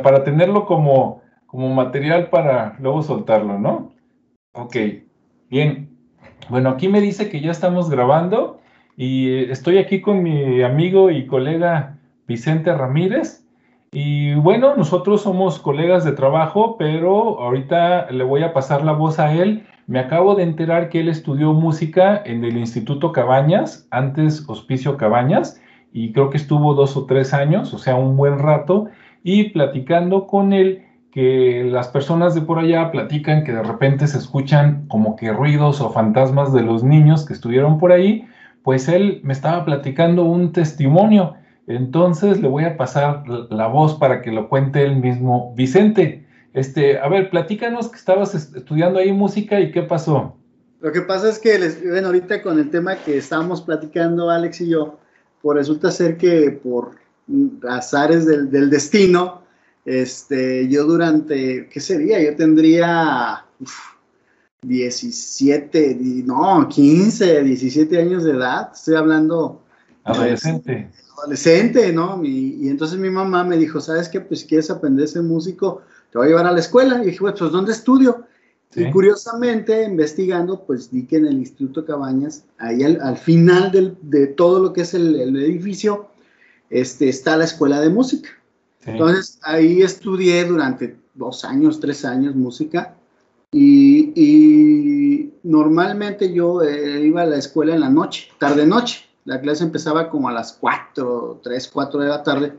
para tenerlo como, como material para luego soltarlo, ¿no? Ok, bien. Bueno, aquí me dice que ya estamos grabando y estoy aquí con mi amigo y colega Vicente Ramírez. Y bueno, nosotros somos colegas de trabajo, pero ahorita le voy a pasar la voz a él. Me acabo de enterar que él estudió música en el Instituto Cabañas, antes Hospicio Cabañas, y creo que estuvo dos o tres años, o sea, un buen rato, y platicando con él, que las personas de por allá platican que de repente se escuchan como que ruidos o fantasmas de los niños que estuvieron por ahí, pues él me estaba platicando un testimonio entonces le voy a pasar la voz para que lo cuente él mismo. Vicente, este, a ver, platícanos que estabas estudiando ahí música y qué pasó. Lo que pasa es que, les, bueno, ahorita con el tema que estábamos platicando Alex y yo, pues resulta ser que por azares del, destino, este, yo durante, ¿qué sería? Yo tendría 17, no, 15, 17 años de edad, estoy hablando. Adolescente adolescente, ¿no? Y, entonces mi mamá me dijo, ¿sabes qué? Pues quieres aprender ese músico, te voy a llevar a la escuela. Y dije, pues, ¿dónde estudio? Y curiosamente, investigando, pues di que en el Instituto Cabañas, ahí al, final de todo lo que es el, edificio, este, está la escuela de música. Entonces ahí estudié durante dos años, tres años música. Y, normalmente yo eh, iba a la escuela en la noche, tarde-noche. La clase empezaba como a las 4, 3, 4 de la tarde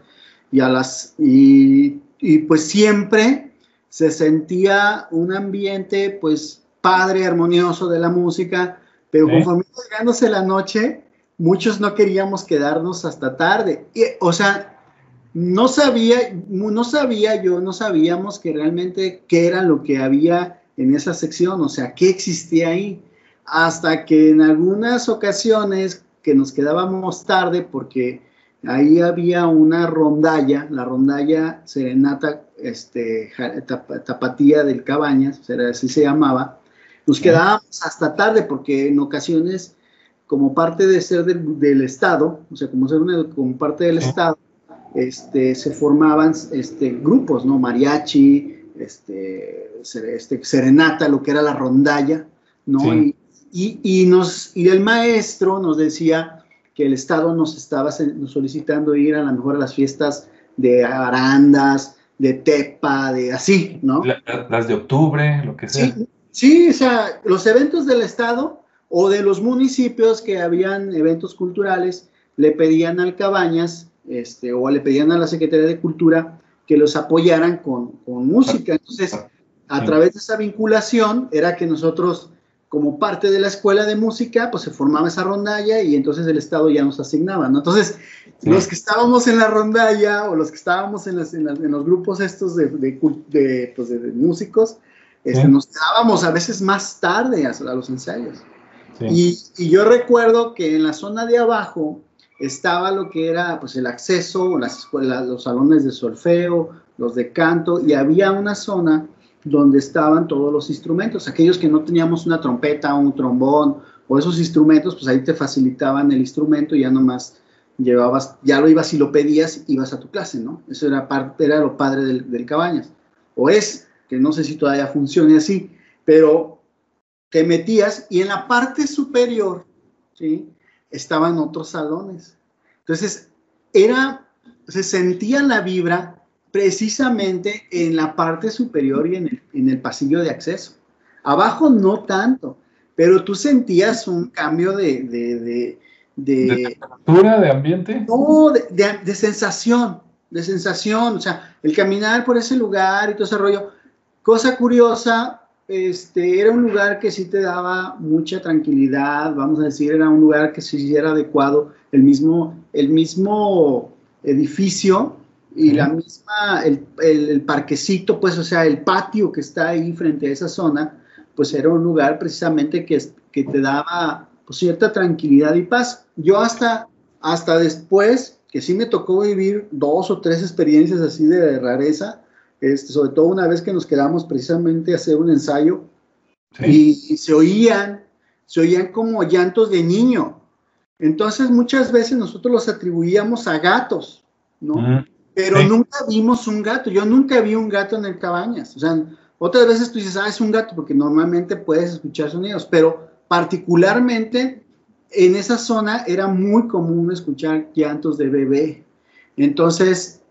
y a las y, y pues siempre se sentía un ambiente pues padre, armonioso de la música, pero conforme iba llegándose la noche, muchos no queríamos quedarnos hasta tarde. Y, o sea, no sabía, no sabía yo, no sabíamos que realmente qué era lo que había en esa sección, o sea, qué existía ahí. Hasta que en algunas ocasiones que nos quedábamos tarde porque ahí había una rondalla, la rondalla Serenata este, Tapatía del Cabañas, así se llamaba. Nos quedábamos hasta tarde porque en ocasiones, como parte de ser del, Estado, o sea, como ser como parte del Estado, este, se formaban este, grupos, ¿no? Mariachi, este, este, Serenata, lo que era la rondalla, ¿no? Y, y, nos, y el maestro nos decía que el Estado nos estaba solicitando ir a lo mejor a las fiestas de Arandas, de Tepa, de así, ¿no? las de octubre, lo que sea. Sí, o sea, los eventos del Estado o de los municipios que habían eventos culturales, le pedían al Cabañas, este, o le pedían a la Secretaría de Cultura que los apoyaran con, con música. Entonces, a través de esa vinculación era que nosotros como parte de la escuela de música, pues se formaba esa rondalla y entonces el Estado ya nos asignaba, ¿no? Entonces, los que estábamos en la rondalla o los que estábamos en, los grupos estos de, pues, músicos, este, nos quedábamos a veces más tarde a, los ensayos. Y, yo recuerdo que en la zona de abajo estaba lo que era pues el acceso, las escuelas, los salones de solfeo, los de canto, y había una zona donde estaban todos los instrumentos. Aquellos que no teníamos una trompeta, un trombón o esos instrumentos, pues ahí te facilitaban el instrumento y ya nomás llevabas, ya lo ibas y lo pedías, ibas a tu clase, ¿no? Eso era parte, era lo padre del, Cabañas. O es, que no sé si todavía funcione así, pero te metías y en la parte superior, ¿sí? Estaban otros salones. Entonces, era, se sentía la vibra precisamente en la parte superior y en el, pasillo de acceso. Abajo no tanto, pero tú sentías un cambio de... ¿De, de, de, de ambiente? No, de, sensación, de sensación, o sea, el caminar por ese lugar y todo ese rollo. Cosa curiosa, este, era un lugar que sí te daba mucha tranquilidad, vamos a decir, era un lugar que sí era adecuado, el mismo, el mismo edificio y la misma, el, el, parquecito, pues, o sea, el patio que está ahí frente a esa zona, pues era un lugar precisamente que, que te daba pues, cierta tranquilidad y paz. Yo hasta, hasta después, que sí me tocó vivir dos o tres experiencias así de rareza, este, sobre todo una vez que nos quedamos precisamente a hacer un ensayo y, se oían, se oían como llantos de niño. Entonces muchas veces nosotros los atribuíamos a gatos, ¿no? pero nunca vimos un gato. Yo nunca vi un gato en el Cabañas. O sea, otras veces tú dices, ah, es un gato, porque normalmente puedes escuchar sonidos, pero particularmente en esa zona era muy común escuchar llantos de bebé. Entonces,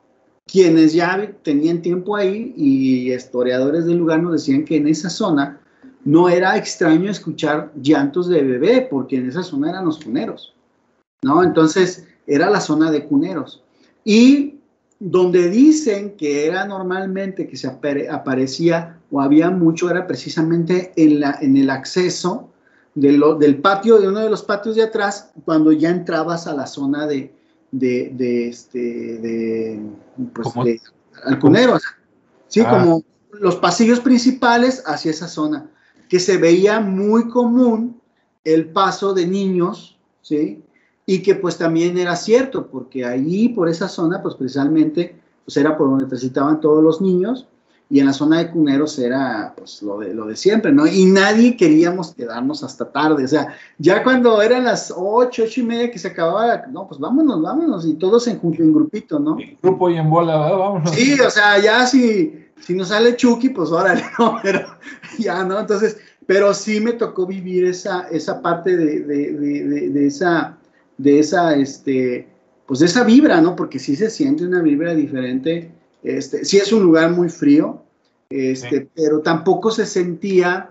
quienes ya tenían tiempo ahí y historiadores del lugar nos decían que en esa zona no era extraño escuchar llantos de bebé, porque en esa zona eran los cuneros, ¿no? Entonces, era la zona de cuneros. Y donde dicen que era normalmente que se aparecía o había mucho, era precisamente en, la, en el acceso de del patio, de uno de los patios de atrás, cuando ya entrabas a la zona de, de, de este, de, pues, de Alcunero. Sí, ah. como los pasillos principales hacia esa zona, que se veía muy común el paso de niños, ¿sí? Y que pues también era cierto, porque ahí por esa zona, pues precisamente, pues era por donde transitaban todos los niños, y en la zona de cuneros era pues lo de, lo de siempre, ¿no? Y nadie queríamos quedarnos hasta tarde, o sea, ya cuando eran las ocho, ocho y media que se acababa, no, pues vámonos, vámonos, y todos en, en grupito, ¿no? En grupo y en bola, vámonos. Sí, o sea, ya si, si nos sale Chucky, pues órale, ¿no? Pero ya, ¿no? Entonces, pero sí me tocó vivir esa, esa parte de, de, de, de esa, de esa, este, pues de esa vibra, ¿no? Porque sí se siente una vibra diferente este, sí es un lugar muy frío, este, pero tampoco se sentía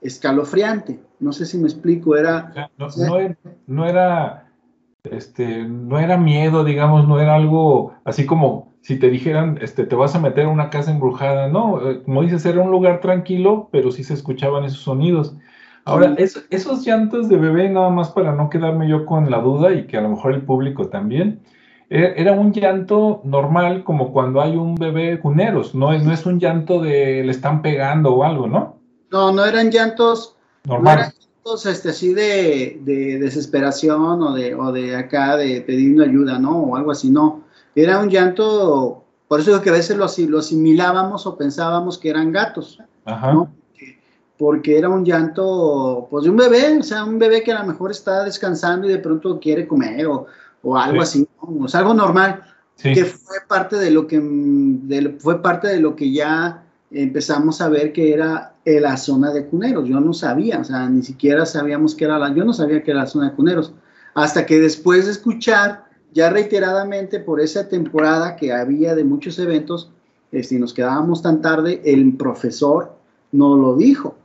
escalofriante. No sé si me explico, era... no, era, este, no era miedo, digamos, no era algo así como si te dijeran, este, te vas a meter a una casa embrujada, no, eh, como dices, era un lugar tranquilo, pero sí se escuchaban esos sonidos. Ahora, esos llantos de bebé, nada más para no quedarme yo con la duda y que a lo mejor el público también, era un llanto normal como cuando hay un bebé cuneros, no es, no es un llanto de le están pegando o algo, ¿no? No, no eran llantos normales. llantos este, así de, desesperación o de, o de acá de pidiendo ayuda, ¿no? O algo así, no. Era un llanto, por eso que a veces lo, lo asimilábamos o pensábamos que eran gatos, Ajá. ¿no? porque era un llanto, pues de un bebé, o sea, un bebé que a lo mejor está descansando y de pronto quiere comer o, o algo así, o sea, algo normal, que fue parte de lo que fue parte de lo que ya empezamos a ver que era la zona de cuneros. Yo no sabía, o sea, ni siquiera sabíamos que era la, yo no sabía que era la zona de cuneros, hasta que después de escuchar ya reiteradamente por esa temporada que había de muchos eventos, este, nos quedábamos tan tarde, el profesor no lo dijo.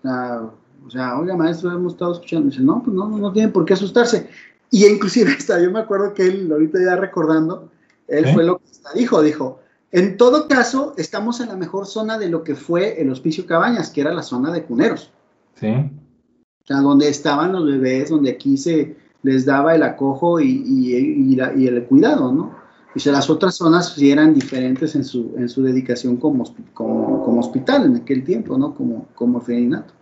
O sea, oiga, maestro, hemos estado escuchando. dice, no, pues no, no tienen por qué asustarse. Y inclusive hasta yo me acuerdo que él, ahorita ya recordando, él fue lo que dijo, dijo, en todo caso, estamos en la mejor zona de lo que fue el Hospicio Cabañas, que era la zona de cuneros. Sí. O sea, donde estaban los bebés, donde aquí se les daba el acojo y, y, y, el cuidado, ¿no? Y sea, las otras zonas sí eran diferentes en su, en su dedicación como, como, como hospital en aquel tiempo, ¿no? Como, como orfanato.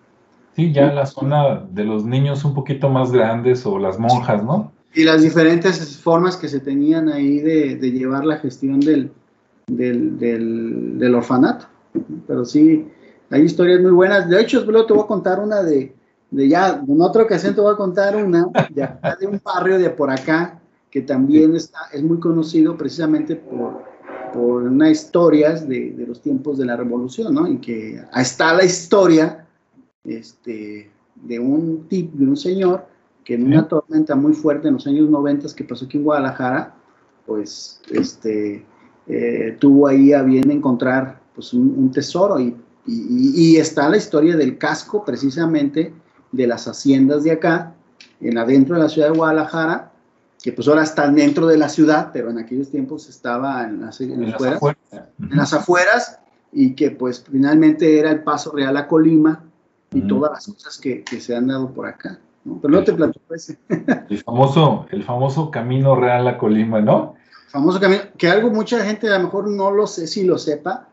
Sí, ya la zona de los niños un poquito más grandes o las monjas, ¿no? Y las diferentes formas que se tenían ahí de, llevar la gestión del, del, orfanato. Pero sí, hay historias muy buenas. De hecho, luego te voy a contar una de, de ya, en otra ocasión te voy a contar una de, de un barrio de por acá, que también está, es muy conocido precisamente por, por unas historias de, de los tiempos de la revolución, ¿no? Y que está la historia este, de un tip, de un señor que en una tormenta muy fuerte en los años 90 que pasó aquí en Guadalajara, pues este, eh, tuvo ahí a bien encontrar pues, un, tesoro y, y, está la historia del casco precisamente de las haciendas de acá, en adentro de la ciudad de Guadalajara, que pues ahora están dentro de la ciudad, pero en aquellos tiempos estaba en las, afueras, en las afueras y que pues finalmente era el paso real a Colima, y todas las cosas que, que, se han dado por acá. ¿no? Pero no te platico ese. el, famoso, el famoso camino real a Colima, ¿no? famoso camino, que algo mucha gente a lo mejor no lo sé si lo sepa, a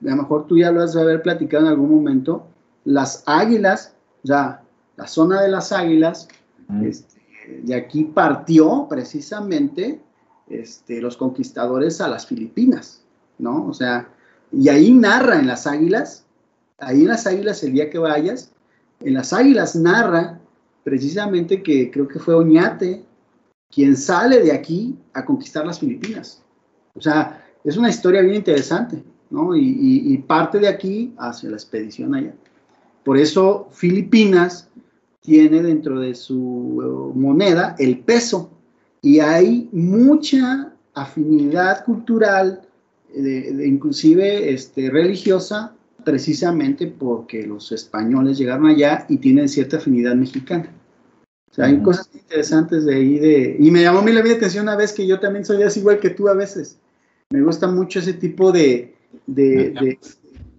lo mejor tú ya lo has de haber platicado en algún momento, las águilas, ya, la zona de las águilas, este, de aquí partió precisamente este, los conquistadores a las Filipinas, ¿no? O sea, y ahí narra en las águilas ahí en las Águilas, el día que vayas, en las Águilas narra precisamente que creo que fue Oñate quien sale de aquí a conquistar las Filipinas. O sea, es una historia bien interesante, ¿no? Y, parte de aquí hacia la expedición allá. Por eso Filipinas tiene dentro de su eh, moneda el peso y hay mucha afinidad cultural, de, inclusive este, religiosa, precisamente porque los españoles llegaron allá y tienen cierta afinidad mexicana. O sea, hay cosas interesantes de ahí de... Y me llamó a mí la atención una vez que yo también soy así igual que tú a veces. Me gusta mucho ese tipo de, de,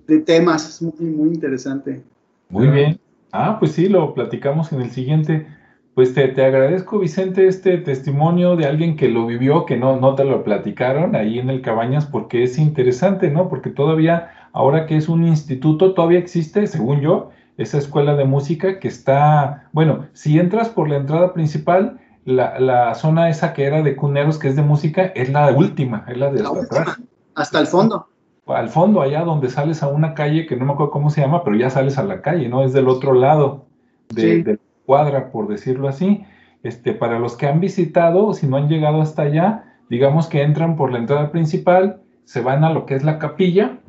de, temas, es muy, muy interesante. Muy bien. Ah, pues sí, lo platicamos en el siguiente. Pues te, te, agradezco, Vicente, este testimonio de alguien que lo vivió, que no, no te lo platicaron ahí en el Cabañas, porque es interesante, ¿no? Porque todavía, ahora que es un instituto, todavía existe, según yo, esa escuela de música que está, bueno, si entras por la entrada principal, la, zona esa que era de cuneros, que es de música, es la última, es la de hasta atrás. Hasta el fondo. Al fondo, allá donde sales a una calle que no me acuerdo cómo se llama, pero ya sales a la calle, ¿no? Es del otro lado de, la cuadra, por decirlo así. Este, para los que han visitado, si no han llegado hasta allá, digamos que entran por la entrada principal, se van a lo que es la capilla,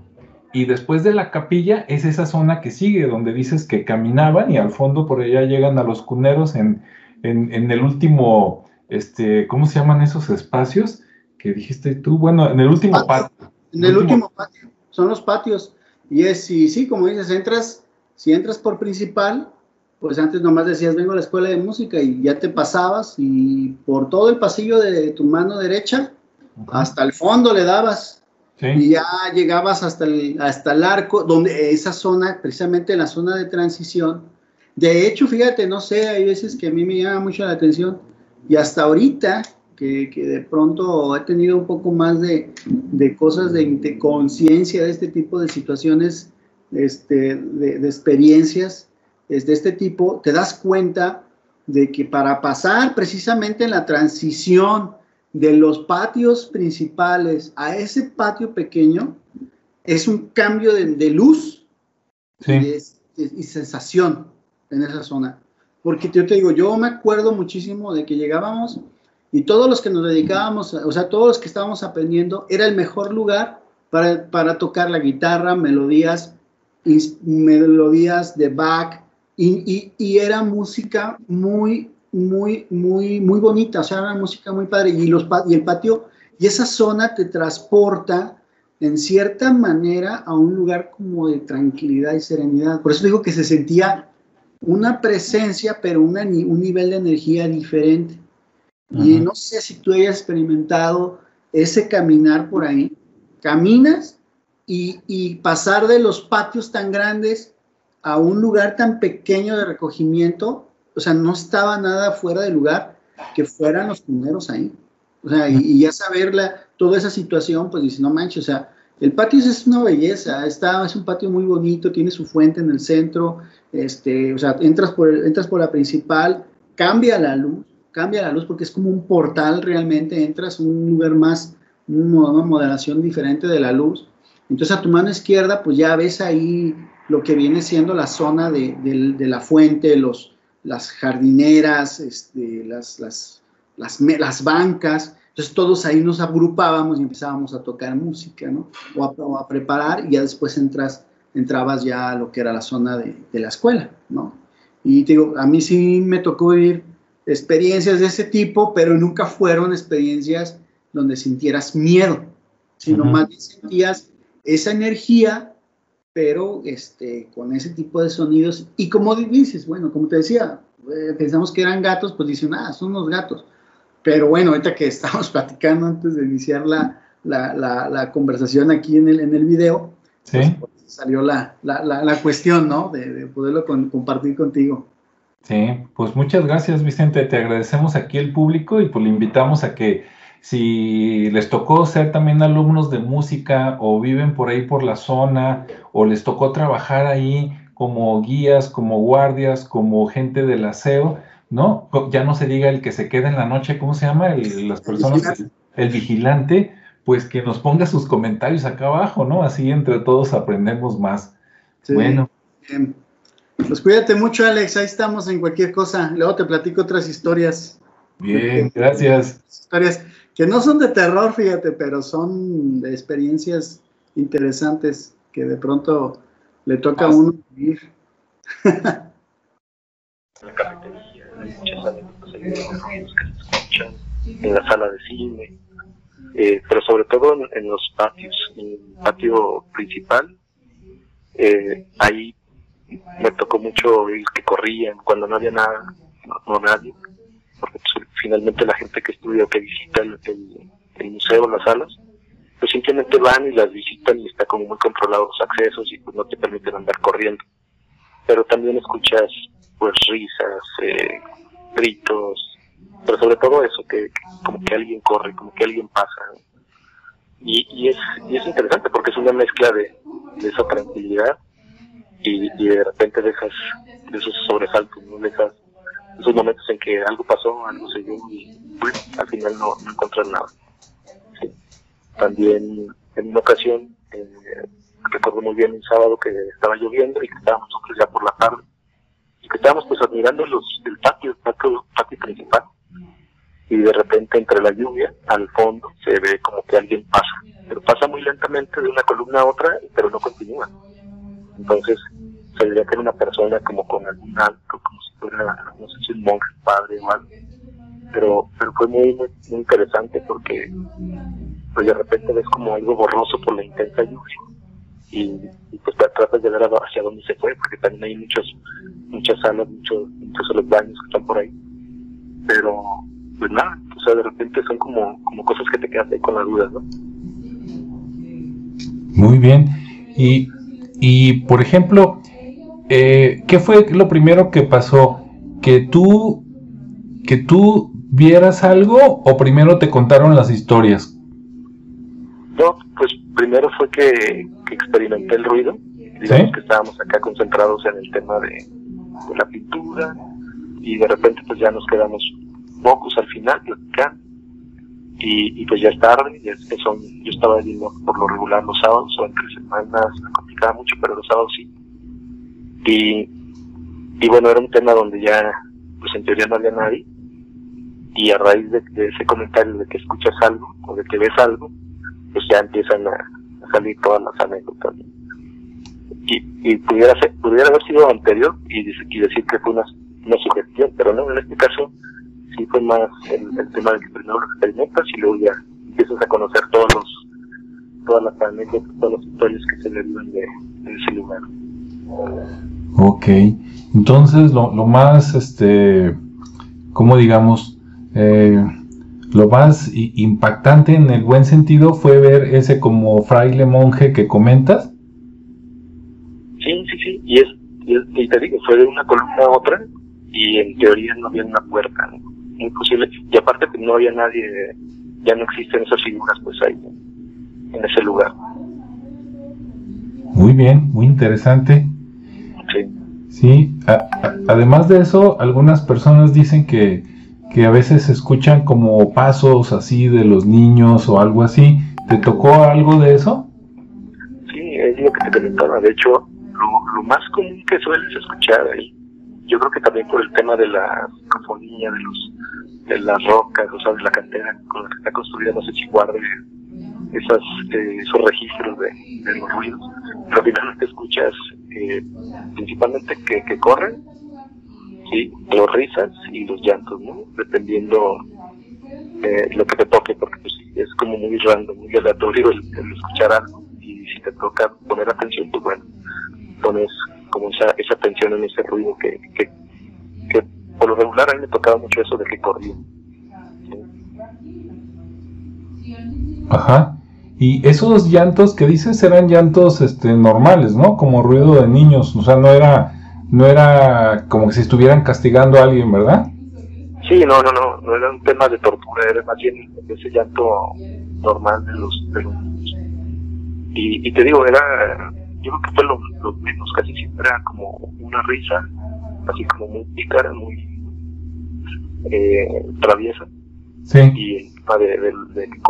y después de la capilla es esa zona que sigue, donde dices que caminaban y al fondo por allá llegan a los cuneros en, en, el último, este, ¿cómo se llaman esos espacios que dijiste tú? Bueno, en el último patio. En el, último, patio, son los patios. Y es, sí, sí, como dices, entras, si entras por principal, pues antes nomás decías, vengo a la escuela de música y ya te pasabas y por todo el pasillo de tu mano derecha, hasta el fondo le dabas. Y ya llegabas hasta el, hasta el arco, donde esa zona, precisamente la zona de transición, de hecho, fíjate, no sé, hay veces que a mí me llama mucho la atención y hasta ahorita que, de pronto he tenido un poco más de, cosas de, conciencia de este tipo de situaciones, este, de, experiencias de este tipo, te das cuenta de que para pasar precisamente en la transición de los patios principales a ese patio pequeño, es un cambio de, luz y sensación en esa zona. Porque yo te digo, yo me acuerdo muchísimo de que llegábamos y todos los que nos dedicábamos, o sea, todos los que estábamos aprendiendo, era el mejor lugar para, para tocar la guitarra, melodías, melodías de Bach, y, y, era música muy, muy, muy, muy bonita, o sea, era música muy padre, y, los, y el patio, y esa zona te transporta en cierta manera a un lugar como de tranquilidad y serenidad. Por eso digo que se sentía una presencia, pero un nivel de energía diferente. Y no sé si tú hayas experimentado ese caminar por ahí. Caminas y, pasar de los patios tan grandes a un lugar tan pequeño de recogimiento, o sea, no estaba nada fuera de lugar que fueran los primeros ahí. O sea, y, ya saber toda esa situación, pues dice, no manches, o sea, el patio es una belleza, está, es un patio muy bonito, tiene su fuente en el centro, este, o sea, entras por, entras por la principal, cambia la luz, cambia la luz porque es como un portal realmente, entras un lugar más, una moderación diferente de la luz. Entonces a tu mano izquierda pues ya ves ahí lo que viene siendo la zona de, la fuente, los, las jardineras, este, las, las, las, las bancas, entonces todos ahí nos agrupábamos y empezábamos a tocar música, ¿no? O a, preparar y ya después entras, entrabas ya a lo que era la zona de, la escuela, ¿no? Y digo, a mí sí me tocó vivir experiencias de ese tipo, pero nunca fueron experiencias donde sintieras miedo, sino más bien sentías esa energía, pero este, con ese tipo de sonidos. Y como dices, bueno, como te decía, eh, pensamos que eran gatos, pues dicen, ah, son unos gatos pero bueno, ahorita que estamos platicando antes de iniciar la, la, la, conversación aquí en el, en el video, pues, pues, salió la, cuestión, ¿no? De, poderlo compartir contigo. Sí, pues muchas gracias, Vicente. Te agradecemos aquí el público y pues le invitamos a que si les tocó ser también alumnos de música o viven por ahí por la zona o les tocó trabajar ahí como guías, como guardias, como gente del aseo, ¿no? Ya no se diga el que se queda en la noche, ¿cómo se llama? El, las personas, el vigilante, pues que nos ponga sus comentarios acá abajo, ¿no? Así entre todos aprendemos más. Bueno. Pues cuídate mucho, Alex, ahí estamos en cualquier cosa. Luego te platico otras historias. Bien, gracias. Historias que no son de terror, fíjate, pero son de experiencias interesantes que de pronto le toca a uno vivir. la cafetería, hay muchas anécdotas, hay muchos ruidos que se escuchan en la sala de cine, eh, pero sobre todo en, los patios, en el patio principal, eh, ahí me tocó mucho oír que corrían cuando no había nada, no, nadie, porque pues, finalmente la gente que estudia o que visita el, el, museo, las salas, pues simplemente van y las visitan y está como muy controlado los accesos y pues no te permiten andar corriendo. Pero también escuchas pues risas, eh, gritos, pero sobre todo eso, que, como que alguien corre, como que alguien pasa. Y, y, es, y es interesante porque es una mezcla de, de esa tranquilidad y, de repente dejas de esos sobresaltos, ¿no? dejas esos momentos en que algo pasó, algo se dio y pues, al final no, no encuentras nada. También en una ocasión, eh, recuerdo muy bien un sábado que estaba lloviendo y que estábamos nosotros ya por la tarde y que estábamos pues admirando los, el patio, el patio, patio principal y de repente entre la lluvia al fondo se ve como que alguien pasa, pero pasa muy lentamente de una columna a otra, pero no continúa. Entonces se que era una persona como con algún alto, como si fuera, no sé si un monje, padre o algo. Pero, pero fue muy, muy, interesante porque pues de repente ves como algo borroso por la intensa lluvia. Y, pues tratas de ver hacia dónde se fue, porque también hay muchos, muchas salas, muchos, muchos los baños que están por ahí. Pero, pues nada, o sea, de repente son como, como cosas que te quedas ahí con la duda, ¿no? Muy bien. Y y, por ejemplo, eh, ¿qué fue lo primero que pasó? ¿Que tú, ¿Que tú vieras algo o primero te contaron las historias? No, pues primero fue que, experimenté el ruido. Digamos que estábamos acá concentrados en el tema de, la pintura y de repente pues ya nos quedamos pocos al final platicando y, pues ya es tarde, ya son, yo estaba yendo por lo regular los sábados o entre semanas me complicaba mucho, pero los sábados sí. Y, y bueno, era un tema donde ya, pues en teoría no había nadie, y a raíz de, ese comentario de que escuchas algo o de que ves algo, pues ya empiezan a, salir todas las anécdotas. Y, y pudiera, pudiera haber sido anterior y, y decir que fue una, una sugestión, pero no, en este caso sí fue más el, tema de que primero lo experimentas y luego ya empiezas a conocer todos los todas las anécdotas, todas las historias que se derivan de, de ese lugar. Ok, entonces lo, lo más, este, como digamos, eh, lo más impactante en el buen sentido fue ver ese como fraile monje que comentas. Sí, sí, sí, y es, y, te digo, fue de una columna a otra y en teoría no había una puerta, ¿no? imposible. Y aparte que no había nadie, ya no existen esas figuras pues ahí, en ese lugar. Muy bien, muy interesante. Sí. Sí, además de eso, algunas personas dicen que, que a veces escuchan como pasos así de los niños o algo así. ¿Te tocó algo de eso? Sí, es lo que te comentaba. De hecho, lo, lo más común que sueles escuchar ahí yo creo que también por el tema de la cafonía, de los de las rocas, o sea, de la cantera con la que está construida, no sé si guarde esas, eh, esos registros de, los ruidos, pero finalmente escuchas eh, principalmente que, que corren, ¿sí? los risas y los llantos, ¿no? dependiendo eh, lo que te toque, porque pues, es como muy random, muy aleatorio el, escuchar algo, y si te toca poner atención, pues bueno, pones como esa, esa atención en ese ruido que, que, por lo regular a mí me tocaba mucho eso de que corría. Ajá. Y esos llantos que dices eran llantos este, normales, ¿no? Como ruido de niños, o sea, no era, no era como que si estuvieran castigando a alguien, ¿verdad? Sí, no, no, no, no era un tema de tortura, era más bien ese llanto normal de los, de los niños. Y, y te digo, era yo creo que fue lo, menos, casi siempre era como una risa, así como muy pícara, muy eh, traviesa. Sí. Y el de, de, que.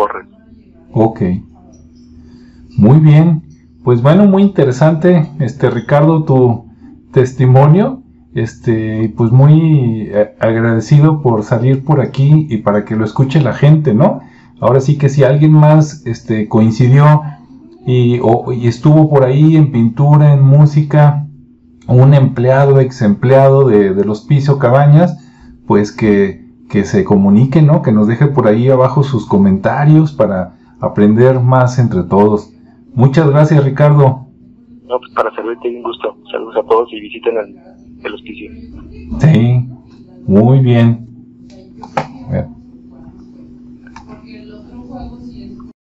Ok. Muy bien. Pues bueno, muy interesante, este Ricardo, tu testimonio. Este, pues muy eh, agradecido por salir por aquí y para que lo escuche la gente, ¿no? ahora sí que si alguien más este, coincidió y, estuvo por ahí en pintura, en música, un empleado, ex empleado de, del hospicio Cabañas, pues que, que se comunique, ¿no? Que nos deje por ahí abajo sus comentarios para aprender más entre todos. Muchas gracias, Ricardo. No, pues para servirte, un gusto. Saludos a todos y visiten el, el hospicio. Sí, muy bien.